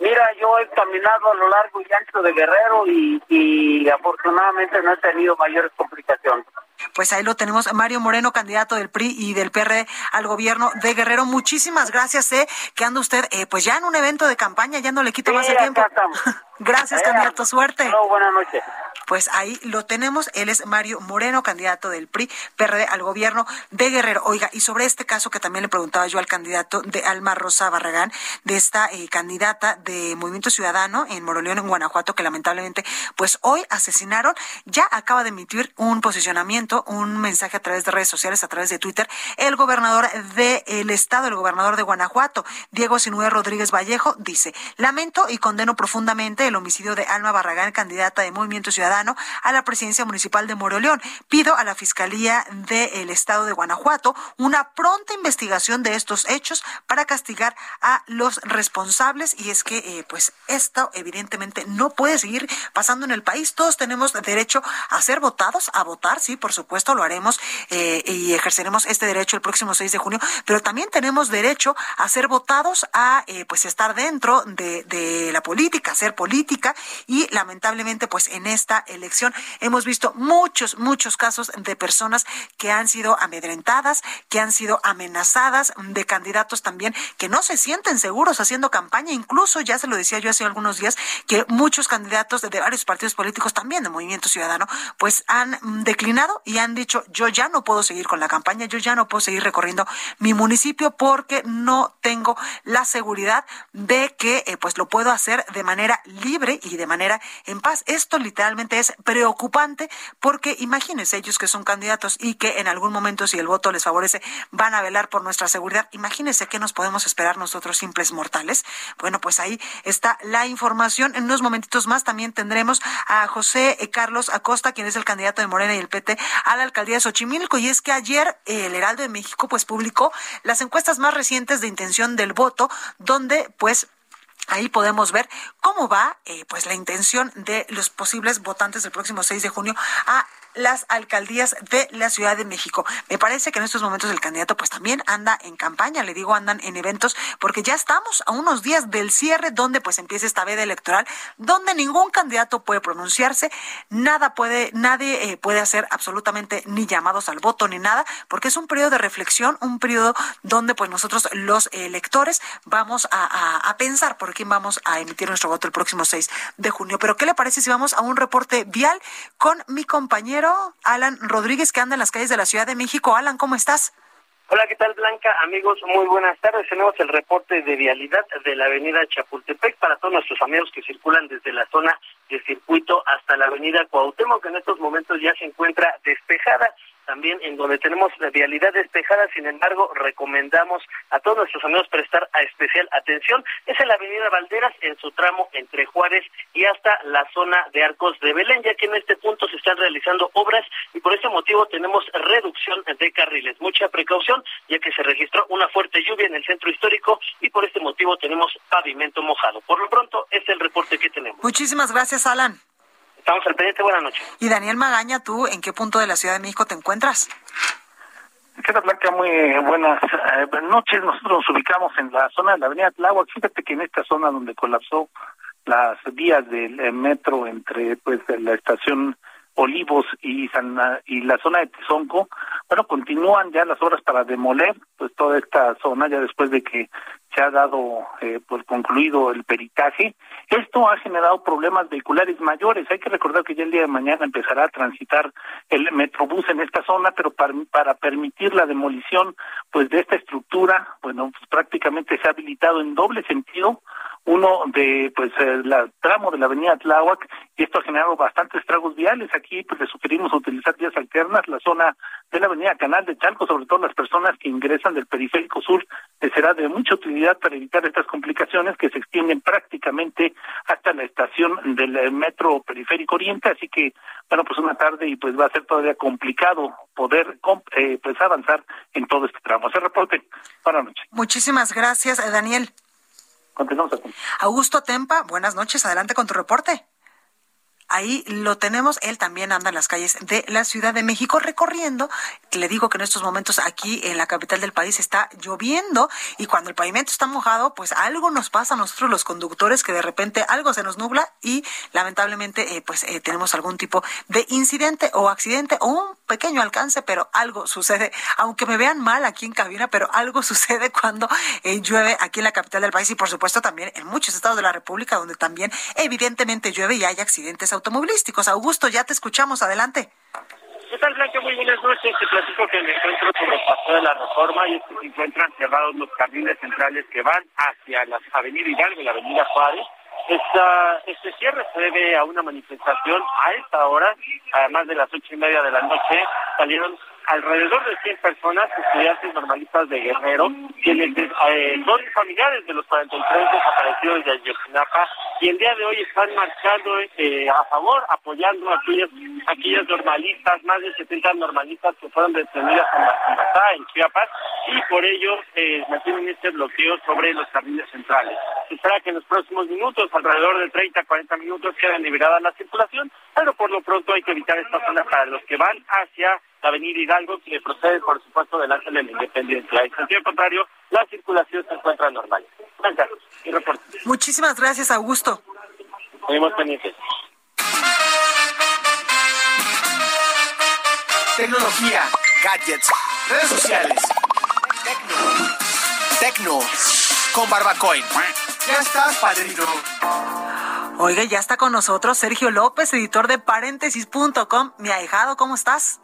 Mira, yo he caminado a lo largo y ancho de Guerrero y, y afortunadamente no he tenido mayores complicaciones. Pues ahí lo tenemos, Mario Moreno, candidato del PRI y del PR al gobierno de Guerrero. Muchísimas gracias, sé que anda usted eh, pues ya en un evento de campaña, ya no le quito más el tiempo. [laughs] gracias, candidato, suerte. buenas noches pues ahí lo tenemos. Él es Mario Moreno, candidato del PRI, PRD al gobierno de Guerrero. Oiga, y sobre este caso que también le preguntaba yo al candidato de Alma Rosa Barragán, de esta eh, candidata de Movimiento Ciudadano en Moroleón, en Guanajuato, que lamentablemente, pues hoy asesinaron, ya acaba de emitir un posicionamiento, un mensaje a través de redes sociales, a través de Twitter, el gobernador del estado, el gobernador de Guanajuato, Diego Sinue Rodríguez Vallejo, dice, lamento y condeno profundamente el homicidio de Alma Barragán, candidata de Movimiento Ciudadano a la presidencia municipal de Moroleón. Pido a la Fiscalía del Estado de Guanajuato una pronta investigación de estos hechos para castigar a los responsables y es que eh, pues esto evidentemente no puede seguir pasando en el país. Todos tenemos derecho a ser votados, a votar, sí, por supuesto lo haremos eh, y ejerceremos este derecho el próximo 6 de junio, pero también tenemos derecho a ser votados, a eh, pues estar dentro de, la política, hacer política y lamentablemente pues en esta elección. Hemos visto muchos, muchos casos de personas que han sido amedrentadas, que han sido amenazadas, de candidatos también que no se sienten seguros haciendo campaña. Incluso, ya se lo decía yo hace algunos días, que muchos candidatos de, varios partidos políticos, también de Movimiento Ciudadano, pues han declinado y han dicho, yo ya no puedo seguir con la campaña, yo ya no puedo seguir recorriendo mi municipio porque no tengo la seguridad de que eh, pues lo puedo hacer de manera libre y de manera en paz. Esto literalmente es preocupante porque imagínense ellos que son candidatos y que en algún momento si el voto les favorece van a velar por nuestra seguridad. Imagínense qué nos podemos esperar nosotros simples mortales. Bueno, pues ahí está la información. En unos momentitos más también tendremos a José Carlos Acosta, quien es el candidato de Morena y el PT a la alcaldía de Xochimilco. Y es que ayer el Heraldo de México pues publicó las encuestas más recientes de intención del voto, donde pues Ahí podemos ver cómo va eh, pues la intención de los posibles votantes del próximo 6 de junio a las alcaldías de la Ciudad de México. Me parece que en estos momentos el candidato pues también anda en campaña, le digo, andan en eventos, porque ya estamos a unos días del cierre donde pues empieza esta veda electoral, donde ningún candidato puede pronunciarse, nada puede, nadie eh, puede hacer absolutamente ni llamados al voto ni nada, porque es un periodo de reflexión, un periodo donde pues nosotros los electores vamos a, a pensar por quién vamos a emitir nuestro voto el próximo 6 de junio. Pero ¿qué le parece si vamos a un reporte vial con mi compañero? Alan Rodríguez, que anda en las calles de la Ciudad de México. Alan, ¿cómo estás? Hola, ¿qué tal Blanca? Amigos, muy buenas tardes. Tenemos el reporte de vialidad de la avenida Chapultepec para todos nuestros amigos que circulan desde la zona de circuito hasta la avenida Cuauhtémoc, que en estos momentos ya se encuentra despejada también en donde tenemos la vialidad despejada, sin embargo, recomendamos a todos nuestros amigos prestar a especial atención. Es en la avenida Valderas, en su tramo entre Juárez y hasta la zona de Arcos de Belén, ya que en este punto se están realizando obras y por ese motivo tenemos reducción de carriles. Mucha precaución, ya que se registró una fuerte lluvia en el centro histórico y por este motivo tenemos pavimento mojado. Por lo pronto, este es el reporte que tenemos. Muchísimas gracias, Alan. Estamos al pendiente, buenas noches. Y Daniel Magaña, ¿tú en qué punto de la Ciudad de México te encuentras? ¿Qué tal, Blanca? Muy buenas eh, noches. Nosotros nos ubicamos en la zona de la avenida Tláhuac. Fíjate que en esta zona donde colapsó las vías del eh, metro entre pues la estación Olivos y y la zona de Tizonco, bueno, continúan ya las obras para demoler pues toda esta zona ya después de que se ha dado eh, por concluido el peritaje. Esto ha generado problemas vehiculares mayores. Hay que recordar que ya el día de mañana empezará a transitar el metrobús en esta zona, pero para, para permitir la demolición pues de esta estructura, bueno, pues prácticamente se ha habilitado en doble sentido uno de pues el tramo de la avenida Tláhuac y esto ha generado bastantes estragos viales aquí pues le sugerimos utilizar vías alternas la zona de la avenida Canal de Chalco sobre todo las personas que ingresan del periférico sur les será de mucha utilidad para evitar estas complicaciones que se extienden prácticamente hasta la estación del metro periférico oriente así que bueno pues una tarde y pues va a ser todavía complicado poder eh, pues avanzar en todo este tramo. Ese reporte. Buenas noches. Muchísimas gracias, eh, Daniel. Augusto Tempa, buenas noches, adelante con tu reporte. Ahí lo tenemos, él también anda en las calles de la Ciudad de México recorriendo. Le digo que en estos momentos aquí en la capital del país está lloviendo y cuando el pavimento está mojado, pues algo nos pasa a nosotros los conductores que de repente algo se nos nubla y lamentablemente eh, pues eh, tenemos algún tipo de incidente o accidente o un pequeño alcance, pero algo sucede, aunque me vean mal aquí en cabina, pero algo [laughs] sucede cuando eh, llueve aquí en la capital del país y por supuesto también en muchos estados de la República donde también evidentemente llueve y hay accidentes automovilísticos. Augusto, ya te escuchamos, adelante. ¿Qué tal, Blanca? Muy buenas noches. Te platico que me encuentro por el paso de la reforma y es que se encuentran cerrados los carriles centrales que van hacia la avenida Hidalgo y la avenida Juárez. Esta, este cierre se debe a una manifestación a esta hora, además de las ocho y media de la noche, salieron alrededor de 100 personas, estudiantes normalistas de Guerrero, quienes eh, son familiares de los 43 desaparecidos de Ayotzinapa y el día de hoy están marchando eh, a favor, apoyando a aquellos, aquellas normalistas, más de 70 normalistas que fueron detenidas en Martimatá, en Chiapas, y por ello eh, mantienen este bloqueo sobre los carriles centrales. Se espera que en los próximos minutos, alrededor de 30 a 40 minutos, quede liberada la circulación, pero por lo pronto hay que evitar esta zona para los que van hacia la avenida Hidalgo, que procede, por supuesto, del Ángel de la Independencia. En sentido contrario, la circulación se encuentra normal. Gracias. Y reporte. Muchísimas gracias, Augusto. Seguimos pendientes. Tecnología, gadgets, redes sociales. Tecno. Tecno. Con Barbacoin. Ya estás, padrino. Oiga, ya está con nosotros Sergio López, editor de paréntesis.com. Mi ahijado, ¿cómo estás?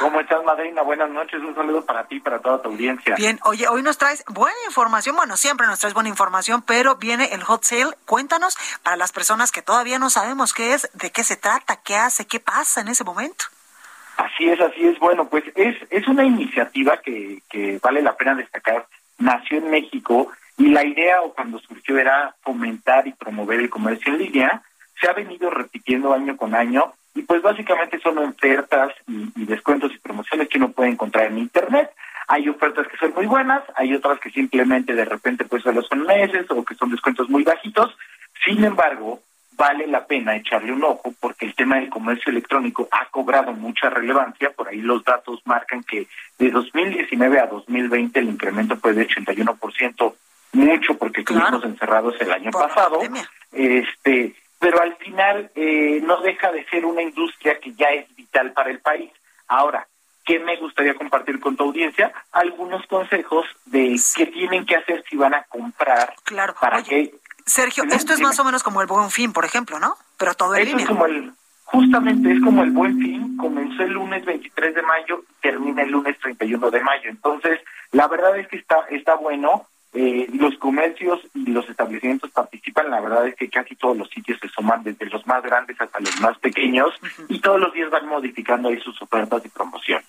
¿Cómo estás, Madrina? Buenas noches. Un saludo para ti y para toda tu audiencia. Bien, oye, hoy nos traes buena información. Bueno, siempre nos traes buena información, pero viene el hot sale. Cuéntanos para las personas que todavía no sabemos qué es, de qué se trata, qué hace, qué pasa en ese momento. Así es, así es. Bueno, pues es, es una iniciativa que, que vale la pena destacar. Nació en México y la idea o cuando surgió era fomentar y promover el comercio en línea. Se ha venido repitiendo año con año y pues básicamente son ofertas y, y, descuentos y promociones que uno puede encontrar en internet. Hay ofertas que son muy buenas, hay otras que simplemente de repente pues solo son meses o que son descuentos muy bajitos. Sin embargo, vale la pena echarle un ojo porque el tema del comercio electrónico ha cobrado mucha relevancia. Por ahí los datos marcan que de 2019 a 2020 el incremento fue de 81%, mucho porque estuvimos encerrados el año pasado. Este, pero al final eh, no deja de ser una industria que ya es vital para el país. Ahora, ¿qué me gustaría compartir con tu audiencia? Algunos consejos de qué tienen que hacer si van a comprar. Claro. Para que Sergio, esto es más o menos como el Buen Fin, por ejemplo, ¿no? Pero todo en Esto línea. es como el, justamente es como el Buen Fin, comenzó el lunes 23 de mayo, termina el lunes 31 de mayo. Entonces, la verdad es que está está bueno. Eh, los comercios y los establecimientos participan, la verdad es que casi todos los sitios se suman desde los más grandes hasta los más pequeños y todos los días van modificando ahí sus ofertas y promociones.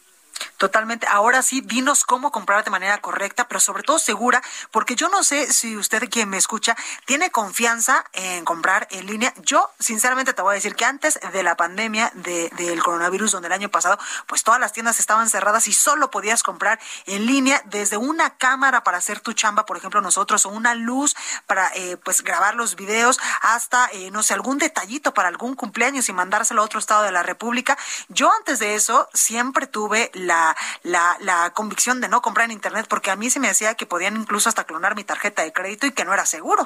Totalmente. Ahora sí, dinos cómo comprar de manera correcta, pero sobre todo segura, porque yo no sé si usted quien me escucha tiene confianza en comprar en línea. Yo, sinceramente, te voy a decir que antes de la pandemia de, del coronavirus, donde el año pasado, pues todas las tiendas estaban cerradas y solo podías comprar en línea desde una cámara para hacer tu chamba, por ejemplo, nosotros, o una luz para, eh, pues, grabar los videos, hasta, eh, no sé, algún detallito para algún cumpleaños y mandárselo a otro estado de la República. Yo antes de eso siempre tuve la la, la, convicción de no comprar en Internet porque a mí se me decía que podían incluso hasta clonar mi tarjeta de crédito y que no era seguro.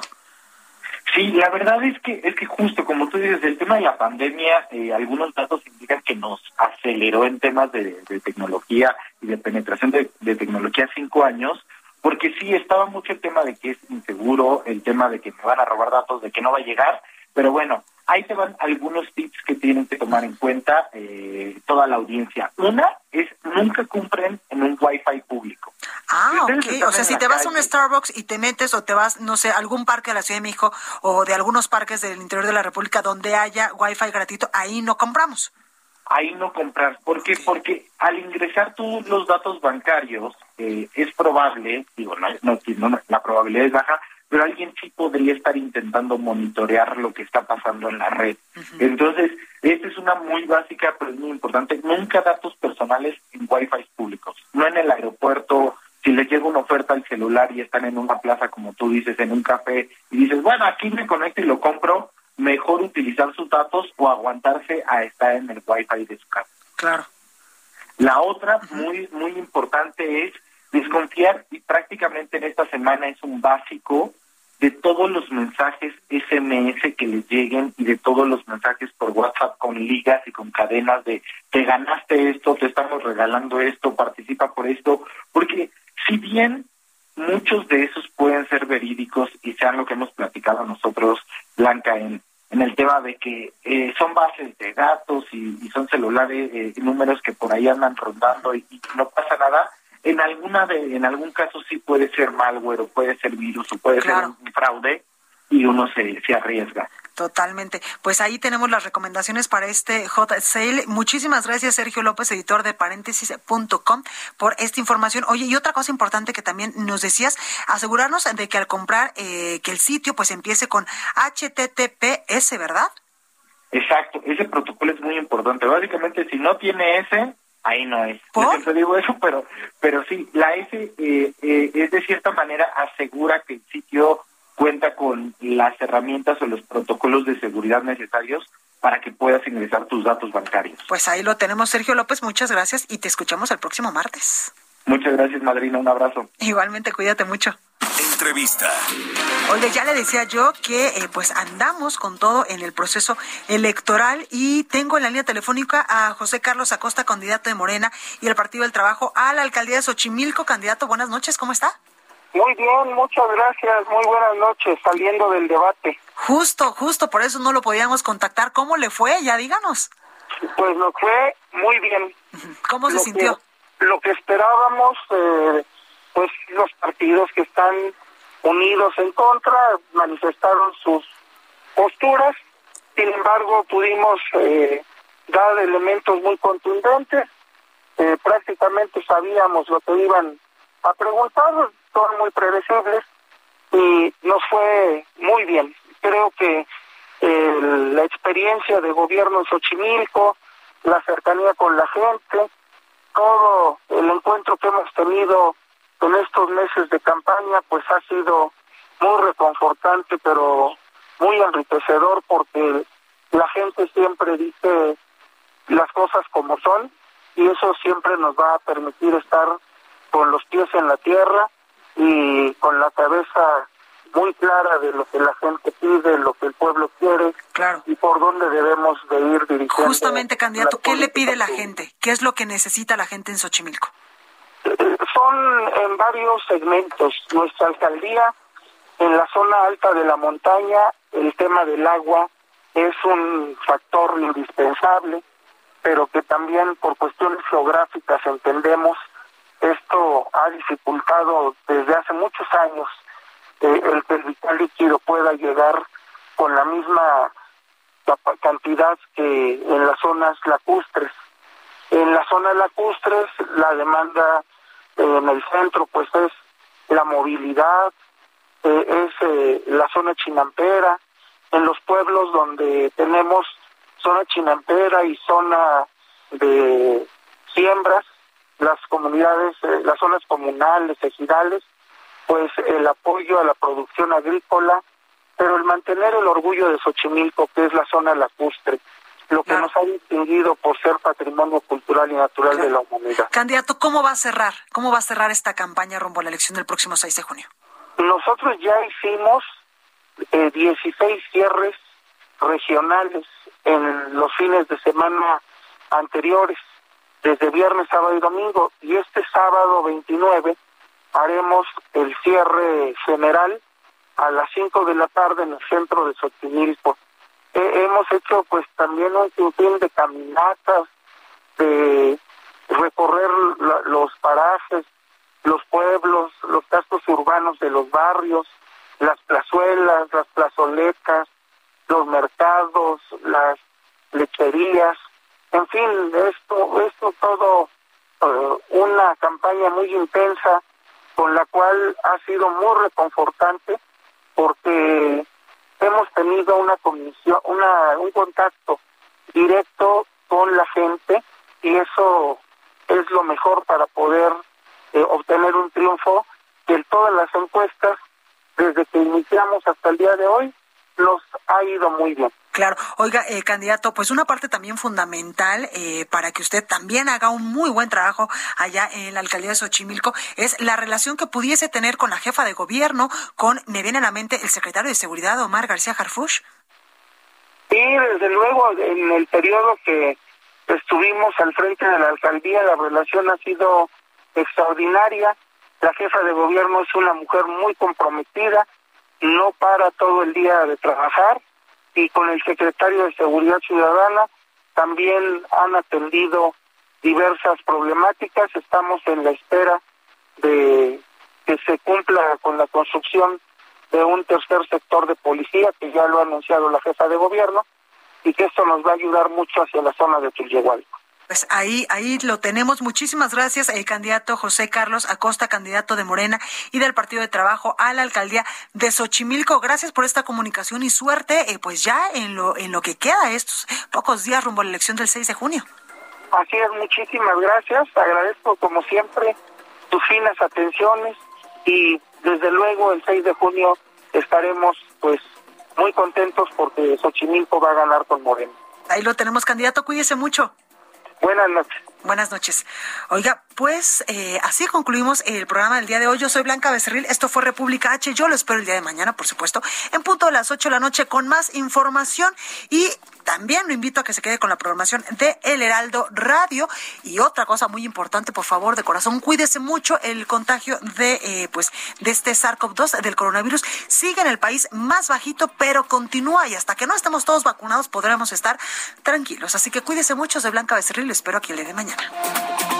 Sí, la verdad es que es que justo como tú dices, el tema de la pandemia, eh, algunos datos indican que nos aceleró en temas de, tecnología y de penetración de, tecnología cinco años, porque sí estaba mucho el tema de que es inseguro, el tema de que me van a robar datos, de que no va a llegar, pero bueno, ahí te van algunos tips que tienen que tomar en cuenta eh, toda la audiencia. Una es nunca compren en un wifi público. Ah, ok. O sea, si te vas a un Starbucks y te metes o te vas, no sé, a algún parque de la Ciudad de México o de algunos parques del interior de la República donde haya wifi gratuito, ahí no compramos. Ahí no comprar. ¿Por qué? Porque al ingresar tú los datos bancarios, eh, es probable, digo, no, no, no, la probabilidad es baja, pero alguien sí podría estar intentando monitorear lo que está pasando en la red. Uh -huh. Entonces, esta es una muy básica, pero es muy importante. Nunca datos personales en wifi públicos, no en el aeropuerto. Si les llega una oferta al celular y están en una plaza, como tú dices, en un café, y dices, bueno, aquí me conecto y lo compro, mejor utilizar sus datos o aguantarse a estar en el wifi de su casa. Claro. La otra, uh -huh. muy, muy importante, es desconfiar, y prácticamente en esta semana es un básico, de todos los mensajes SMS que les lleguen y de todos los mensajes por WhatsApp con ligas y con cadenas de te ganaste esto, te están regalando esto, participa por esto, porque si bien muchos de esos pueden ser verídicos y sean lo que hemos platicado nosotros, Blanca, en, en el tema de que eh, son bases de datos y, son celulares, eh, números que por ahí andan rondando y, no pasa nada, en alguna de, en algún caso sí puede ser malware o puede ser virus o puede ser un fraude y uno se, se arriesga. Totalmente. Pues ahí tenemos las recomendaciones para este hot sale. Muchísimas gracias, Sergio López, editor de paréntesis.com, por esta información. Oye, y otra cosa importante que también nos decías, asegurarnos de que al comprar, eh, que el sitio pues empiece con HTTPS, ¿verdad? Exacto, ese protocolo es muy importante. Básicamente, si no tiene ese, ahí no es. Yo siempre digo eso, pero, pero sí, la S eh, eh, es de cierta manera asegura que el sitio cuenta con las herramientas o los protocolos de seguridad necesarios para que puedas ingresar tus datos bancarios. Pues ahí lo tenemos, Sergio López, muchas gracias y te escuchamos el próximo martes. Muchas gracias, madrina, un abrazo. Igualmente, cuídate mucho. Entrevista. Oye, ya le decía yo que eh, pues andamos con todo en el proceso electoral y tengo en la línea telefónica a José Carlos Acosta, candidato de Morena y el Partido del Trabajo a la alcaldía de Xochimilco. Candidato, buenas noches, ¿cómo está? Muy bien, muchas gracias. Muy buenas noches, saliendo del debate. Justo, justo, por eso no lo podíamos contactar. ¿Cómo le fue? Ya díganos. Pues nos fue muy bien. ¿Cómo se sintió? lo que esperábamos, eh, pues los partidos que están unidos en contra manifestaron sus posturas. Sin embargo, pudimos eh, dar elementos muy contundentes. Eh, prácticamente sabíamos lo que iban a preguntar son muy predecibles y nos fue muy bien. Creo que la experiencia de gobierno en Xochimilco, la cercanía con la gente, todo el encuentro que hemos tenido en estos meses de campaña, pues ha sido muy reconfortante, pero muy enriquecedor porque la gente siempre dice las cosas como son y eso siempre nos va a permitir estar con los pies en la tierra y con la cabeza muy clara de lo que la gente pide, lo que el pueblo quiere y por dónde debemos de ir dirigiendo. Justamente, candidato, ¿qué le pide la gente? ¿Qué es lo que necesita la gente en Xochimilco? Son en varios segmentos. Nuestra alcaldía, en la zona alta de la montaña, el tema del agua es un factor indispensable, pero que también por cuestiones geográficas entendemos esto ha dificultado desde hace muchos años eh, el que líquido pueda llegar con la misma cantidad que en las zonas lacustres. En las zonas lacustres la demanda eh, en el centro pues es la movilidad, eh, es la zona chinampera, en los pueblos donde tenemos zona chinampera y zona de siembras, las comunidades, eh, las zonas comunales, ejidales, pues el apoyo a la producción agrícola, pero el mantener el orgullo de Xochimilco, que es la zona lacustre, lo que nos ha distinguido por ser patrimonio cultural y natural de la humanidad. Candidato, ¿cómo va a cerrar? ¿Cómo va a cerrar esta campaña rumbo a la elección del próximo 6 de junio? Nosotros ya hicimos eh, 16 cierres regionales en los fines de semana anteriores desde viernes, sábado y domingo. Y este sábado 29 haremos el cierre general a las 5 de la tarde en el centro de Xochimilco. Hemos hecho pues también un sinfín de caminatas, de recorrer los parajes, los pueblos, los cascos urbanos de los barrios, las plazuelas, las plazoletas, los mercados, las lecherías, en fin, esto, esto todo eh, una campaña muy intensa con la cual ha sido muy reconfortante porque hemos tenido una comisión, una, un contacto directo con la gente y eso es lo mejor para poder eh, obtener un triunfo que en todas las encuestas desde que iniciamos hasta el día de hoy nos ha ido muy bien. Claro, oiga, eh, candidato, pues una parte también fundamental eh, para que usted también haga un muy buen trabajo allá en la alcaldía de Xochimilco es la relación que pudiese tener con la jefa de gobierno, con, me viene a la mente, el secretario de Seguridad, Omar García Harfush. Sí, desde luego, en el periodo que estuvimos al frente de la alcaldía, la relación ha sido extraordinaria. La jefa de gobierno es una mujer muy comprometida, no para todo el día de trabajar y con el secretario de Seguridad Ciudadana también han atendido diversas problemáticas. Estamos en la espera de que se cumpla con la construcción de un tercer sector de policía, que ya lo ha anunciado la jefa de gobierno, y que esto nos va a ayudar mucho hacia la zona de Tullehualco. Pues ahí, ahí lo tenemos. Muchísimas gracias, el candidato José Carlos Acosta, candidato de Morena y del Partido de Trabajo a la alcaldía de Xochimilco. Gracias por esta comunicación y suerte, eh, pues ya en lo, en lo que queda estos pocos días rumbo a la elección del 6 de junio. Así es, muchísimas gracias. Agradezco como siempre tus finas atenciones y desde luego el 6 de junio estaremos pues muy contentos porque Xochimilco va a ganar con Morena. Ahí lo tenemos, candidato. Cuídese mucho. Buenas noches. Buenas noches. Oiga, pues eh, así concluimos el programa del día de hoy. Yo soy Blanca Becerril. Esto fue República H. Yo lo espero el día de mañana, por supuesto, en punto de las 8 de la noche con más información. Y también lo invito a que se quede con la programación de El Heraldo Radio. Y otra cosa muy importante, por favor, de corazón, cuídese mucho. El contagio de, eh, pues, de este SARS-CoV-2 del coronavirus sigue en el país más bajito, pero continúa. Y hasta que no estemos todos vacunados, podremos estar tranquilos. Así que cuídese mucho. Soy Blanca Becerril. Lo espero aquí el día de mañana.